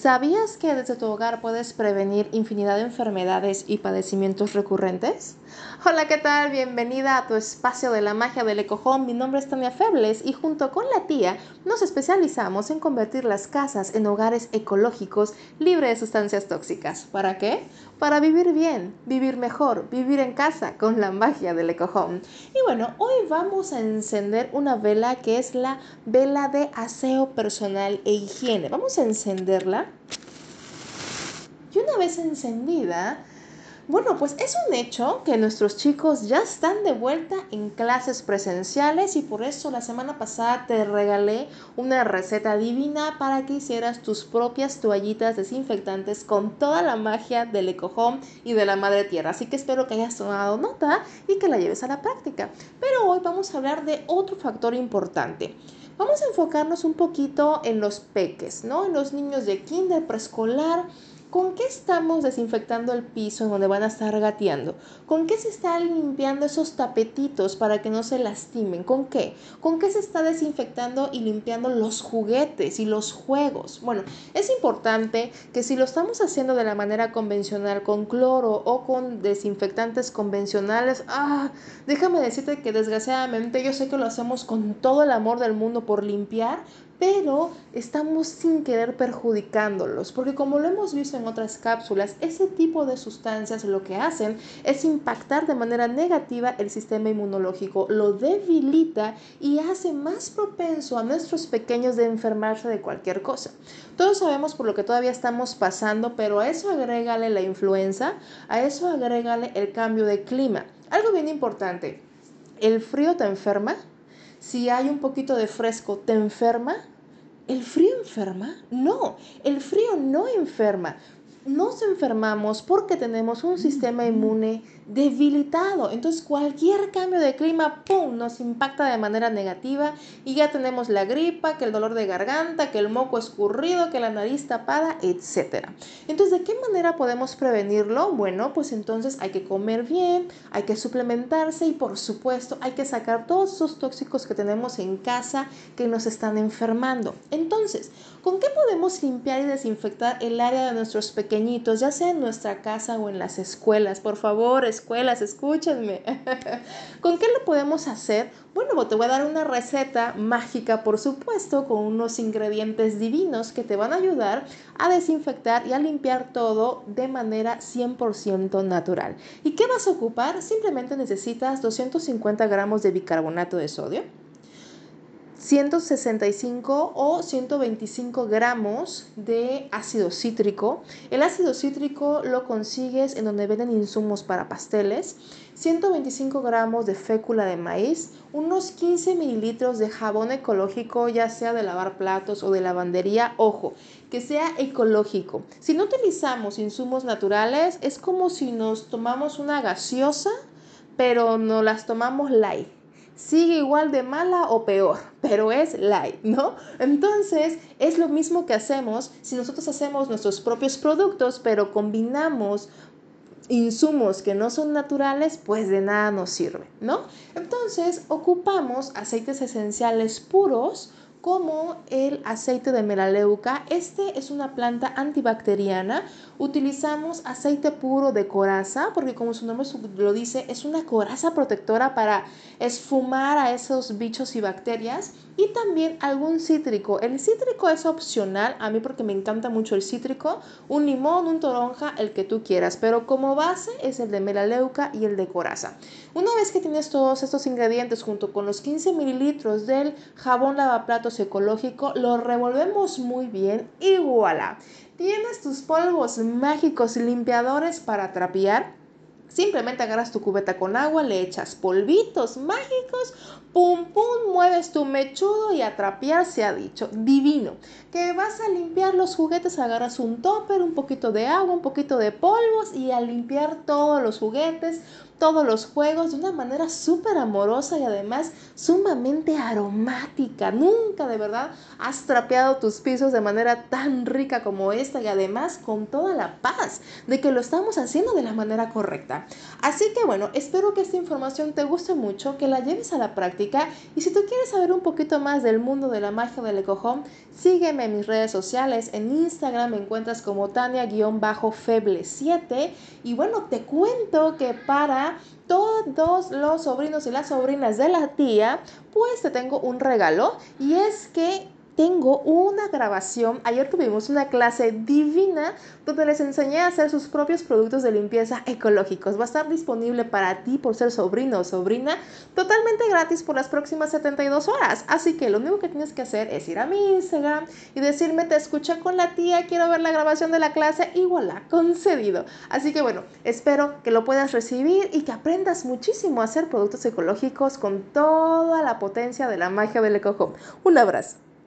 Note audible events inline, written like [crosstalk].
¿Sabías que desde tu hogar puedes prevenir infinidad de enfermedades y padecimientos recurrentes? Hola, ¿qué tal? Bienvenida a tu espacio de la magia del ecojón. Mi nombre es Tania Febles y junto con la tía nos especializamos en convertir las casas en hogares ecológicos libres de sustancias tóxicas. ¿Para qué? Para vivir bien, vivir mejor, vivir en casa con la magia del ecojón. Y bueno, hoy vamos a encender una vela que es la vela de aseo personal e higiene. Vamos a encenderla y una vez encendida, bueno, pues es un hecho que nuestros chicos ya están de vuelta en clases presenciales y por eso la semana pasada te regalé una receta divina para que hicieras tus propias toallitas desinfectantes con toda la magia del ecojón y de la madre tierra. Así que espero que hayas tomado nota y que la lleves a la práctica. Pero hoy vamos a hablar de otro factor importante. Vamos a enfocarnos un poquito en los peques, ¿no? En los niños de kinder, preescolar ¿Con qué estamos desinfectando el piso en donde van a estar gateando? ¿Con qué se están limpiando esos tapetitos para que no se lastimen? ¿Con qué? ¿Con qué se está desinfectando y limpiando los juguetes y los juegos? Bueno, es importante que si lo estamos haciendo de la manera convencional, con cloro o con desinfectantes convencionales, ah, déjame decirte que desgraciadamente yo sé que lo hacemos con todo el amor del mundo por limpiar, pero estamos sin querer perjudicándolos, porque como lo hemos visto en otras cápsulas, ese tipo de sustancias lo que hacen es impactar de manera negativa el sistema inmunológico, lo debilita y hace más propenso a nuestros pequeños de enfermarse de cualquier cosa. Todos sabemos por lo que todavía estamos pasando, pero a eso agrégale la influenza, a eso agrégale el cambio de clima. Algo bien importante, ¿el frío te enferma? Si hay un poquito de fresco, ¿te enferma? ¿El frío enferma? No, el frío no enferma nos enfermamos porque tenemos un sistema inmune debilitado. Entonces cualquier cambio de clima, ¡pum!, nos impacta de manera negativa y ya tenemos la gripa, que el dolor de garganta, que el moco escurrido, que la nariz tapada, etc. Entonces, ¿de qué manera podemos prevenirlo? Bueno, pues entonces hay que comer bien, hay que suplementarse y por supuesto hay que sacar todos esos tóxicos que tenemos en casa que nos están enfermando. Entonces, ¿con qué podemos limpiar y desinfectar el área de nuestros pequeños ya sea en nuestra casa o en las escuelas. Por favor, escuelas, escúchenme. [laughs] ¿Con qué lo podemos hacer? Bueno, te voy a dar una receta mágica, por supuesto, con unos ingredientes divinos que te van a ayudar a desinfectar y a limpiar todo de manera 100% natural. ¿Y qué vas a ocupar? Simplemente necesitas 250 gramos de bicarbonato de sodio 165 o 125 gramos de ácido cítrico. El ácido cítrico lo consigues en donde venden insumos para pasteles. 125 gramos de fécula de maíz, unos 15 mililitros de jabón ecológico, ya sea de lavar platos o de lavandería. Ojo, que sea ecológico. Si no utilizamos insumos naturales, es como si nos tomamos una gaseosa, pero no las tomamos light sigue igual de mala o peor, pero es light, ¿no? Entonces, es lo mismo que hacemos si nosotros hacemos nuestros propios productos, pero combinamos insumos que no son naturales, pues de nada nos sirve, ¿no? Entonces, ocupamos aceites esenciales puros como el aceite de melaleuca. Este es una planta antibacteriana. Utilizamos aceite puro de coraza porque como su nombre lo dice, es una coraza protectora para esfumar a esos bichos y bacterias y también algún cítrico. El cítrico es opcional, a mí porque me encanta mucho el cítrico, un limón, un toronja, el que tú quieras, pero como base es el de melaleuca y el de coraza. Una vez que tienes todos estos ingredientes junto con los 15 mililitros del jabón lavaplatos ecológico, lo revolvemos muy bien y voilà. Tienes tus polvos mágicos limpiadores para trapear Simplemente agarras tu cubeta con agua, le echas polvitos mágicos, pum pum, mueves tu mechudo y a trapear se ha dicho. Divino. Que vas a limpiar los juguetes, agarras un topper, un poquito de agua, un poquito de polvos y a limpiar todos los juguetes. Todos los juegos de una manera súper amorosa y además sumamente aromática. Nunca de verdad has trapeado tus pisos de manera tan rica como esta y además con toda la paz de que lo estamos haciendo de la manera correcta. Así que bueno, espero que esta información te guste mucho, que la lleves a la práctica y si tú quieres saber un poquito más del mundo de la magia del ecojón, sígueme en mis redes sociales. En Instagram me encuentras como Tania-Feble7 y bueno, te cuento que para todos los sobrinos y las sobrinas de la tía, pues te tengo un regalo y es que tengo una grabación. Ayer tuvimos una clase divina donde les enseñé a hacer sus propios productos de limpieza ecológicos. Va a estar disponible para ti por ser sobrino o sobrina totalmente gratis por las próximas 72 horas. Así que lo único que tienes que hacer es ir a mi Instagram y decirme te escuché con la tía, quiero ver la grabación de la clase y voilà, concedido. Así que bueno, espero que lo puedas recibir y que aprendas muchísimo a hacer productos ecológicos con toda la potencia de la magia del eco Un abrazo.